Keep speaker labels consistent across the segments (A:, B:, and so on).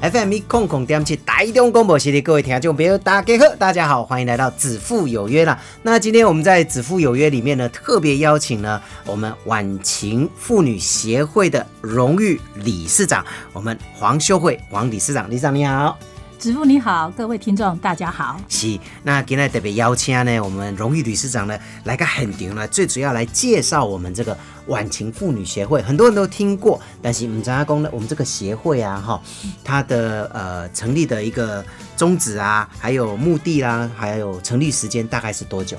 A: FM 一空空点起台中广播系列各位听众朋友，大家好，大家好，欢迎来到子父有约啦。那今天我们在子父有约里面呢，特别邀请了我们晚晴妇女协会的荣誉理事长，我们黄秀慧黄理事长，理事长你好。
B: 子父你好，各位听众大家好。
A: 是，那今天特别邀请呢，我们荣誉理事长呢来个很牛呢，最主要来介绍我们这个晚晴妇女协会，很多人都听过，但是我们张家公呢，我们这个协会啊，哈，它的呃成立的一个宗旨啊，还有目的啦，还有成立时间大概是多久？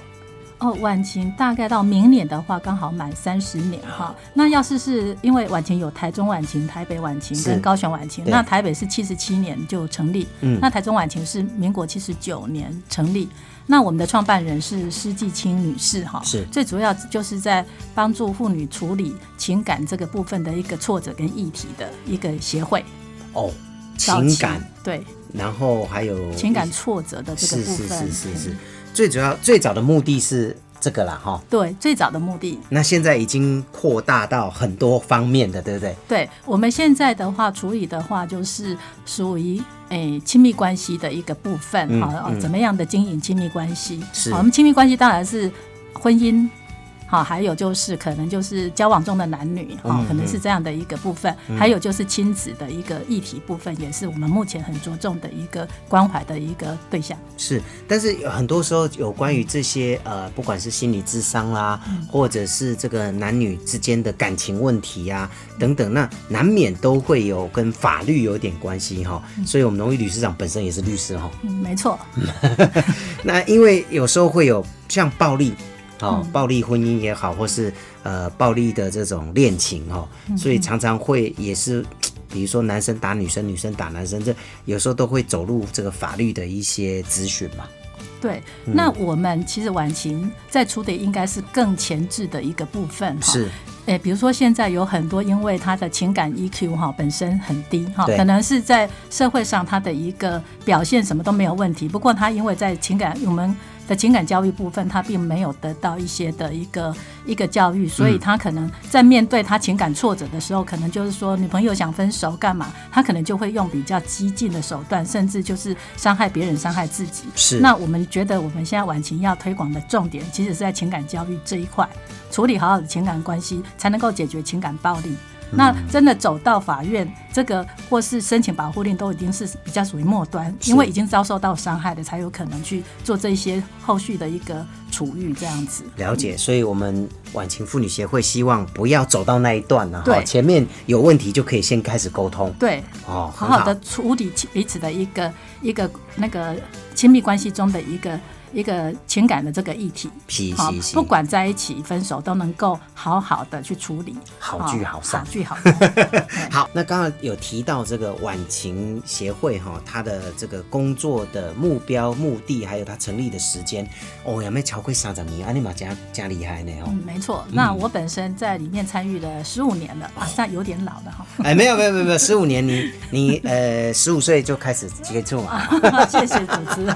B: 哦，晚晴大概到明年的话，刚好满三十年哈。那要是是因为晚晴有台中晚晴、台北晚晴跟高雄晚晴，那台北是七十七年就成立，嗯，那台中晚晴是民国七十九年成立。那我们的创办人是施继清女士哈，
A: 是
B: 最主要就是在帮助妇女处理情感这个部分的一个挫折跟议题的一个协会。
A: 哦，情感
B: 对，
A: 然后还有
B: 情感挫折的这个部
A: 分，是是是是是。最主要最早的目的是这个啦，哈。
B: 对，最早的目的。
A: 那现在已经扩大到很多方面的，对不对？
B: 对，我们现在的话处理的话，就是属于诶亲密关系的一个部分，哈，怎么样的经营亲密关系？
A: 是，
B: 我们亲密关系当然是婚姻。好，还有就是可能就是交往中的男女，哈，可能是这样的一个部分。还有就是亲子的一个议题部分，也是我们目前很着重的一个关怀的一个对象。
A: 是，但是很多时候有关于这些呃，不管是心理智商啦，或者是这个男女之间的感情问题呀等等，那难免都会有跟法律有点关系哈。所以，我们荣誉理事长本身也是律师哈。
B: 嗯，没错。
A: 那因为有时候会有像暴力。哦，暴力婚姻也好，或是呃暴力的这种恋情哦，所以常常会也是，比如说男生打女生，女生打男生，这有时候都会走入这个法律的一些咨询嘛。
B: 对，那我们其实晚晴在处理应该是更前置的一个部分
A: 哈。是，
B: 诶，比如说现在有很多因为他的情感 EQ 哈本身很低哈，可能是在社会上他的一个表现什么都没有问题，不过他因为在情感我们。的情感教育部分，他并没有得到一些的一个一个教育，所以他可能在面对他情感挫折的时候，可能就是说女朋友想分手干嘛，他可能就会用比较激进的手段，甚至就是伤害别人、伤害自己。
A: 是。
B: 那我们觉得我们现在晚晴要推广的重点，其实是在情感教育这一块，处理好好的情感关系，才能够解决情感暴力。那真的走到法院，这个或是申请保护令，都已经是比较属于末端，因为已经遭受到伤害的，才有可能去做这些后续的一个处遇这样子。
A: 了解，所以我们晚晴妇女协会希望不要走到那一段呢，
B: 对，
A: 前面有问题就可以先开始沟通，
B: 对，
A: 哦，
B: 好好的处理彼此的一个一个那个亲密关系中的一个。一个情感的这个议题，
A: 好，
B: 不管在一起分手都能够好好的去处理，
A: 好聚好散，
B: 好聚好散。
A: 好，那刚刚有提到这个晚晴协会哈，它的这个工作的目标、目的，还有它成立的时间。哦，有没有超过三十年？阿尼玛加加厉害呢？哦，
B: 嗯，没错。那我本身在里面参与了十五年了，好像有点老了哈。
A: 哎，没有没有没有没有，十五年，你你呃十五岁就开始接触
B: 嘛？谢谢主持人。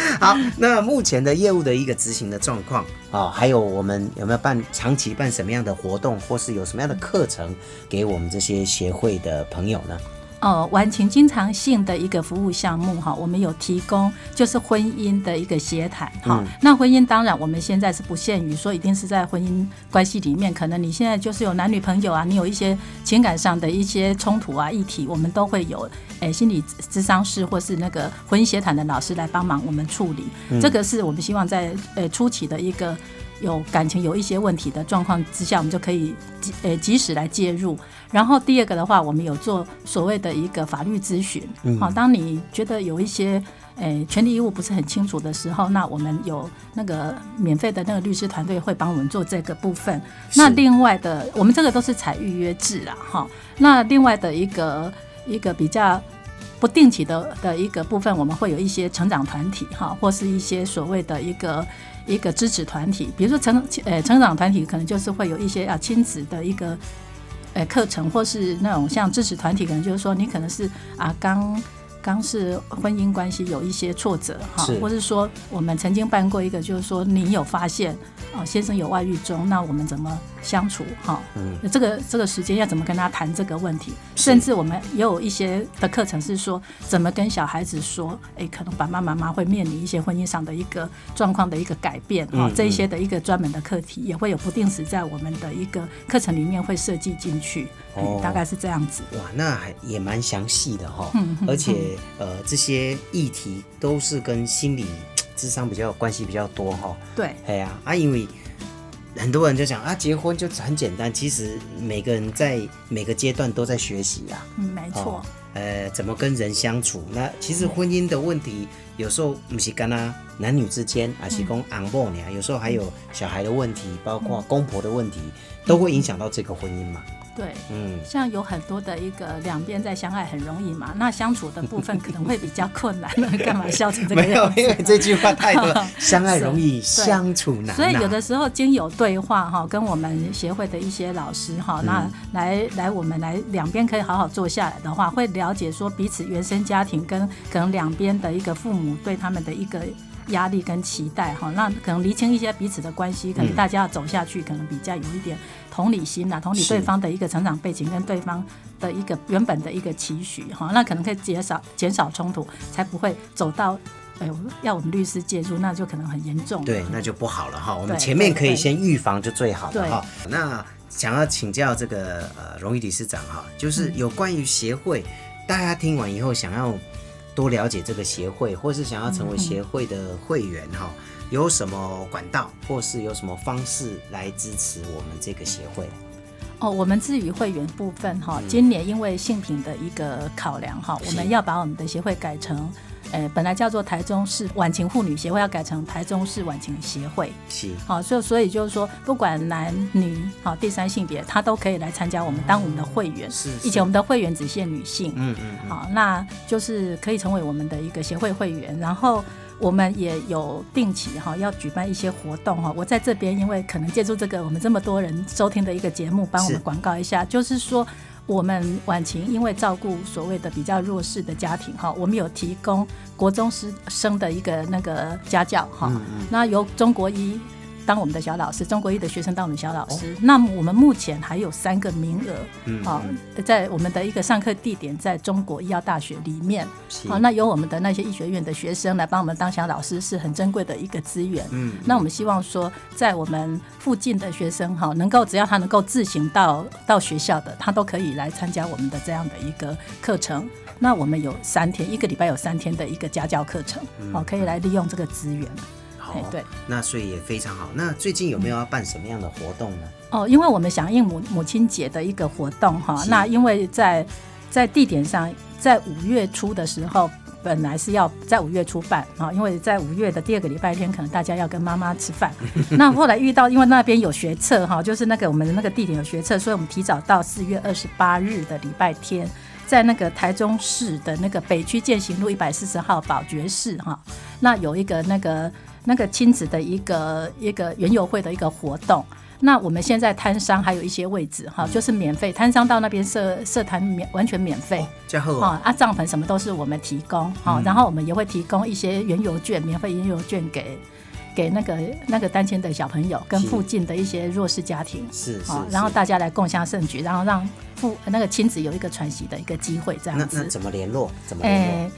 A: 好，那。目前的业务的一个执行的状况啊，还有我们有没有办长期办什么样的活动，或是有什么样的课程给我们这些协会的朋友呢？
B: 呃，完情经常性的一个服务项目哈，我们有提供就是婚姻的一个协谈哈。那婚姻当然我们现在是不限于说一定是在婚姻关系里面，可能你现在就是有男女朋友啊，你有一些情感上的一些冲突啊议题，我们都会有诶心理咨商师或是那个婚姻协谈的老师来帮忙我们处理。这个是我们希望在呃初期的一个。有感情有一些问题的状况之下，我们就可以及呃及时来介入。然后第二个的话，我们有做所谓的一个法律咨询。好，当你觉得有一些诶权利义务不是很清楚的时候，那我们有那个免费的那个律师团队会帮我们做这个部分。那另外的，我们这个都是采预约制啦，哈。那另外的一个一个比较。不定期的的一个部分，我们会有一些成长团体哈，或是一些所谓的一个一个支持团体，比如说成呃成长团体可能就是会有一些啊亲子的一个呃课程，或是那种像支持团体，可能就是说你可能是啊刚。刚是婚姻关系有一些挫折哈，或是说我们曾经办过一个，就是说你有发现哦先生有外遇中，那我们怎么相处哈？
A: 嗯。
B: 这个这个时间要怎么跟他谈这个问题？甚至我们也有一些的课程是说怎么跟小孩子说，哎，可能爸爸妈妈会面临一些婚姻上的一个状况的一个改变哈
A: 嗯，
B: 这一些的一个专门的课题也会有不定时在我们的一个课程里面会设计进去，大概是这样子。
A: 哇，那还也蛮详细的哈、而且呃，这些议题都是跟心理智商比较有关系比较多哈、
B: 对，
A: 哎呀啊，因为很多人就讲啊，结婚就很简单，其实每个人在每个阶段都在学习啊。
B: 嗯，没错
A: 哦。呃，怎么跟人相处？那其实婚姻的问题，有时候不是跟他男女之间，而是讲昂某呢，有时候还有小孩的问题，包括公婆的问题，都会影响到这个婚姻嘛。
B: 对，
A: 嗯，
B: 像有很多的一个两边在相爱很容易嘛，那相处的部分可能会比较困难。干嘛笑成这个
A: 没有？因为这句话太多，相爱容易，相处难、啊。
B: 所以有的时候经有对话哈，跟我们协会的一些老师哈，那
A: 嗯
B: 来来我们来两边可以好好坐下来的话，会了解说彼此原生家庭跟可能两边的一个父母对他们的一个。压力跟期待哈，那可能厘清一些彼此的关系，可能
A: 嗯
B: 大家要走下去，可能比较有一点同理心呐，同理对方的一个成长背景跟对方的一个原本的一个期许哈，那可能可以减少减少冲突，才不会走到哎呦要我们律师介入，那就可能很严重。
A: 对，那就不好了哈。我们前面可以先预防就最好
B: 了
A: 哈。那想要请教这个呃荣誉理事长哈，就是有关于协会，大家听完以后想要多了解这个协会，或是想要成为协会的会员哈，有什么管道或是有什么方式来支持我们这个协会？
B: 哦，我们至于会员部分哈，
A: 嗯。
B: 今年因为性品的一个考量哈，我们要把我们的协会改成，呃，本来叫做台中市晚晴妇女协会，要改成台中市晚晴协会。
A: 是
B: 好，所以所以就是说，不管男女好第三性别，他都可以来参加我们当我们的会员。
A: 是，
B: 以前我们的会员只限女性，
A: 嗯嗯嗯，
B: 好，那就是可以成为我们的一个协会会员，然后我们也有定期哈要举办一些活动哈。我在这边，因为可能借助这个我们这么多人收听的一个节目，帮我们广告一下，就是说。我们晚晴因为照顾所谓的比较弱势的家庭哈，我们有提供国中师生的一个那个家教哈，那由中国一当我们的小老师，中国一的学生当我们小老师。那么我们目前还有三个名额，
A: 嗯
B: 好、在我们的一个上课地点在中国医药大学里面。
A: 是
B: 好，那由我们的那些医学院的学生来帮我们当小老师，是很珍贵的一个资源。
A: 嗯，
B: 那我们希望说，在我们附近的学生哈，能够只要他能够自行到到学校的，他都可以来参加我们的这样的一个课程。那我们有三天，一个礼拜有三天的一个家教课程，哦，可以来利用这个资源。
A: 好
B: 哎，对。
A: 那所以也非常好。那最近有没有要办什么样的活动呢？
B: 哦，因为我们响应母母亲节的一个活动哈，
A: 是
B: 那因为在在地点上，在五月初的时候。本来是要在五月初办啊，因为在五月的第二个礼拜天，可能大家要跟妈妈吃饭。那后来遇到，因为那边有学测哈，就是那个我们的那个地点有学测，所以我们提早到四月二十八日的礼拜天，在那个台中市的那个北区践行路一百四十号宝爵士哈，那有一个那个那个亲子的一个一个园游会的一个活动。那我们现在摊商还有一些位置哈，就是免费，摊商到那边设设摊免完全免费。
A: 加厚
B: 啊，啊，帐篷什么都是我们提供，好、然后我们也会提供一些原油券，免费原油券给给那个那个单亲的小朋友跟附近的一些弱势家庭，
A: 是是
B: 好，，然后大家来共享盛举，然后让父那个亲子有一个喘息的一个机会，这
A: 那
B: 样子。
A: 那怎么联络？怎么联络？
B: 哎，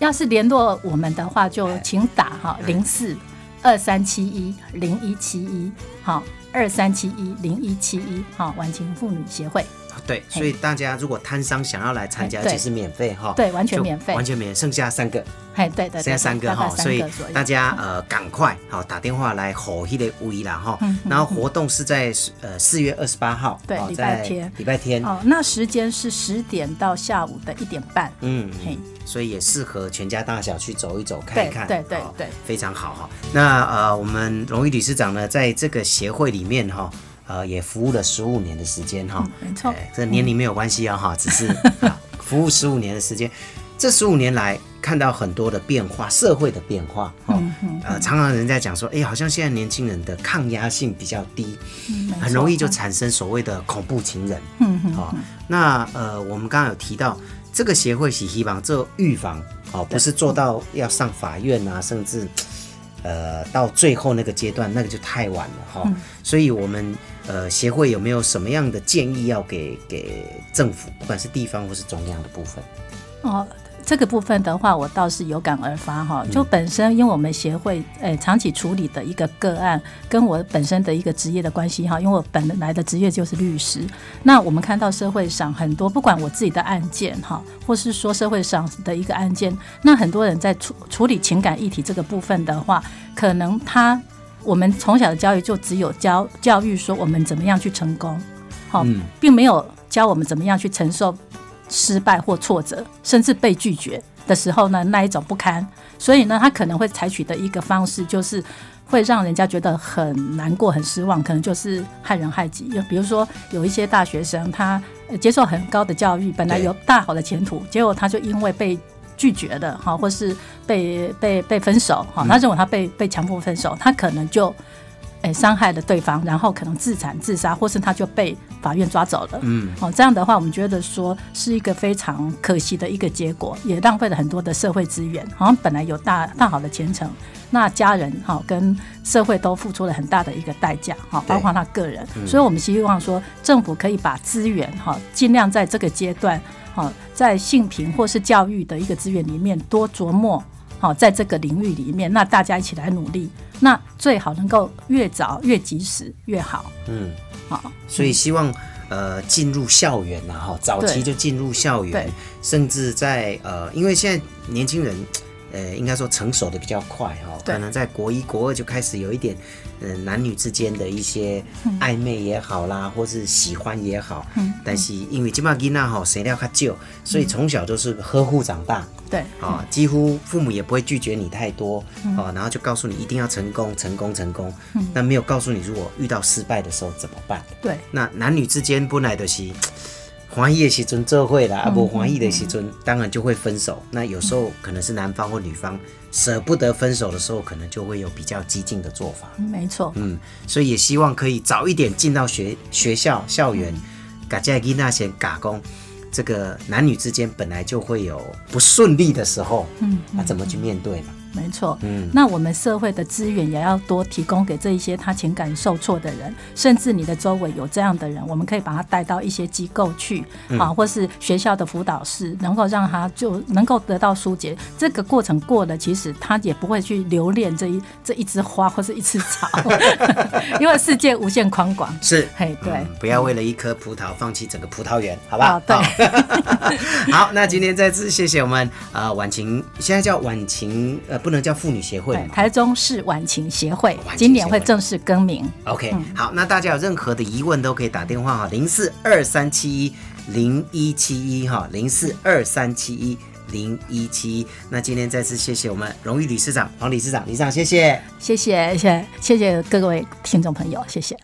B: 要是联络我们的话，就请打哈零四二三七一零一七一，好二三七一零一七一，好晚晴妇女协会。
A: 对，所以大家如果摊商想要来参加，其实免费哈，
B: 对完全免费。
A: 完全免，剩下三个，
B: 嘿，对对对，
A: 剩下三个哈，所以大家呃赶快好打电话来吼迄个位啦哈然后活动是在呃四月二十八号，
B: 对
A: 好
B: 礼拜
A: 在
B: 天
A: 礼拜天，
B: 哦，那时间是十点到下午的一点半。
A: 嗯，
B: 嘿，
A: 所以也适合全家大小去走一走、看一看，
B: 对对
A: 好
B: 对
A: 非常好哈。那呃，我们荣誉理事长呢，在这个协会里面哈。呃，也服务了十五年的时间哈、
B: 嗯没错
A: 哎这年龄没有关系啊哈，只是、啊服务十五年的时间。这十五年来看到很多的变化，社会的变化，哦，呃，常常人家讲说，哎，好像现在年轻人的抗压性比较低，很容易就产生所谓的恐怖情人。
B: 嗯。嗯
A: 好、那呃，我们刚刚有提到这个协会是希望做预防，哦，不是做到要上法院啊，甚至呃到最后那个阶段，那个就太晚了哈、
B: 嗯。
A: 所以我们呃协会有没有什么样的建议要给给政府，不管是地方或是中央的部分？
B: 哦，这个部分的话，我倒是有感而发哈。
A: 嗯
B: 就本身，因为我们协会诶、长期处理的一个个案，跟我本身的一个职业的关系哈，因为我本来的职业就是律师。那我们看到社会上很多，不管我自己的案件哈，或是说社会上的一个案件，那很多人在处处理情感议题这个部分的话，可能他我们从小的教育就只有教教育说我们怎么样去成功，好、
A: 嗯
B: 并没有教我们怎么样去承受失败或挫折，甚至被拒绝的时候呢，那一种不堪。所以呢，他可能会采取的一个方式就是。会让人家觉得很难过、很失望，可能就是害人害己。就比如说，有一些大学生，他接受很高的教育，本来有大好的前途，结果他就因为被拒绝了，哈，或是被被被分手，哈，他认为他被被强迫分手，他可能就诶伤害了对方，然后可能自残自杀，或是他就被法院抓走了。
A: 嗯，
B: 哦，这样的话，我们觉得说是一个非常可惜的一个结果，也浪费了很多的社会资源。好像本来有大大好的前程，那家人哈、跟社会都付出了很大的一个代价哈、
A: 对
B: 包括他个人。所以我们希望说，政府可以把资源哈、尽量在这个阶段哈、在性平或是教育的一个资源里面多琢磨。好，在这个领域里面，那大家一起来努力，那最好能够越早越及时越好。
A: 嗯，
B: 好，
A: 所以希望呃进入校园呐、哈，早期就进入校园，甚至在呃，因为现在年轻人。呃，应该说成熟的比较快哈、
B: 对。
A: 可能在国一、国二就开始有一点，呃，男女之间的一些暧昧也好啦，或是喜欢也好，
B: 嗯
A: 但是因为今嘛囡仔吼生料较旧，所以从小都是呵护长大，
B: 对，
A: 啊、几乎父母也不会拒绝你太多，哦，然后就告诉你一定要成功，成功，成功，但没有告诉你如果遇到失败的时候怎么办。
B: 对，
A: 那男女之间不来就是欢喜的时阵做会啦，啊不欢喜的时阵当然就会分手。那有时候可能是男方或女方舍不得分手的时候，可能就会有比较激进的做法。
B: 没错。
A: 嗯，所以也希望可以早一点进到学学校校园，把这囡仔先打工。这个男女之间本来就会有不顺利的时候，
B: 嗯，
A: 那怎么去面对嘛？
B: 没错，
A: 嗯
B: 那我们社会的资源也要多提供给这一些他情感受挫的人，甚至你的周围有这样的人，我们可以把他带到一些机构去，
A: 嗯
B: 啊，或是学校的辅导室，能够让他就能够得到疏解。这个过程过了，其实他也不会去留恋这一这一枝花或是一枝草，因为世界无限宽广。
A: 是，
B: 嘿，对。
A: 嗯，不要为了一颗葡萄放弃整个葡萄园，好吧？
B: 哦对
A: 好，那今天再次谢谢我们呃晚晴，现在叫晚晴，呃，不能叫妇女协会了，嘛。
B: 台中市晚晴协会今年
A: 会
B: 会正式更名。
A: OK，、好，那大家有任何的疑问都可以打电话哈，零四二三七一零一七一哈，零四二三七一零一七一。那今天再次谢谢我们荣誉理事长黄理事长，理事长谢谢。
B: 谢谢，谢谢谢谢各位听众朋友，谢谢。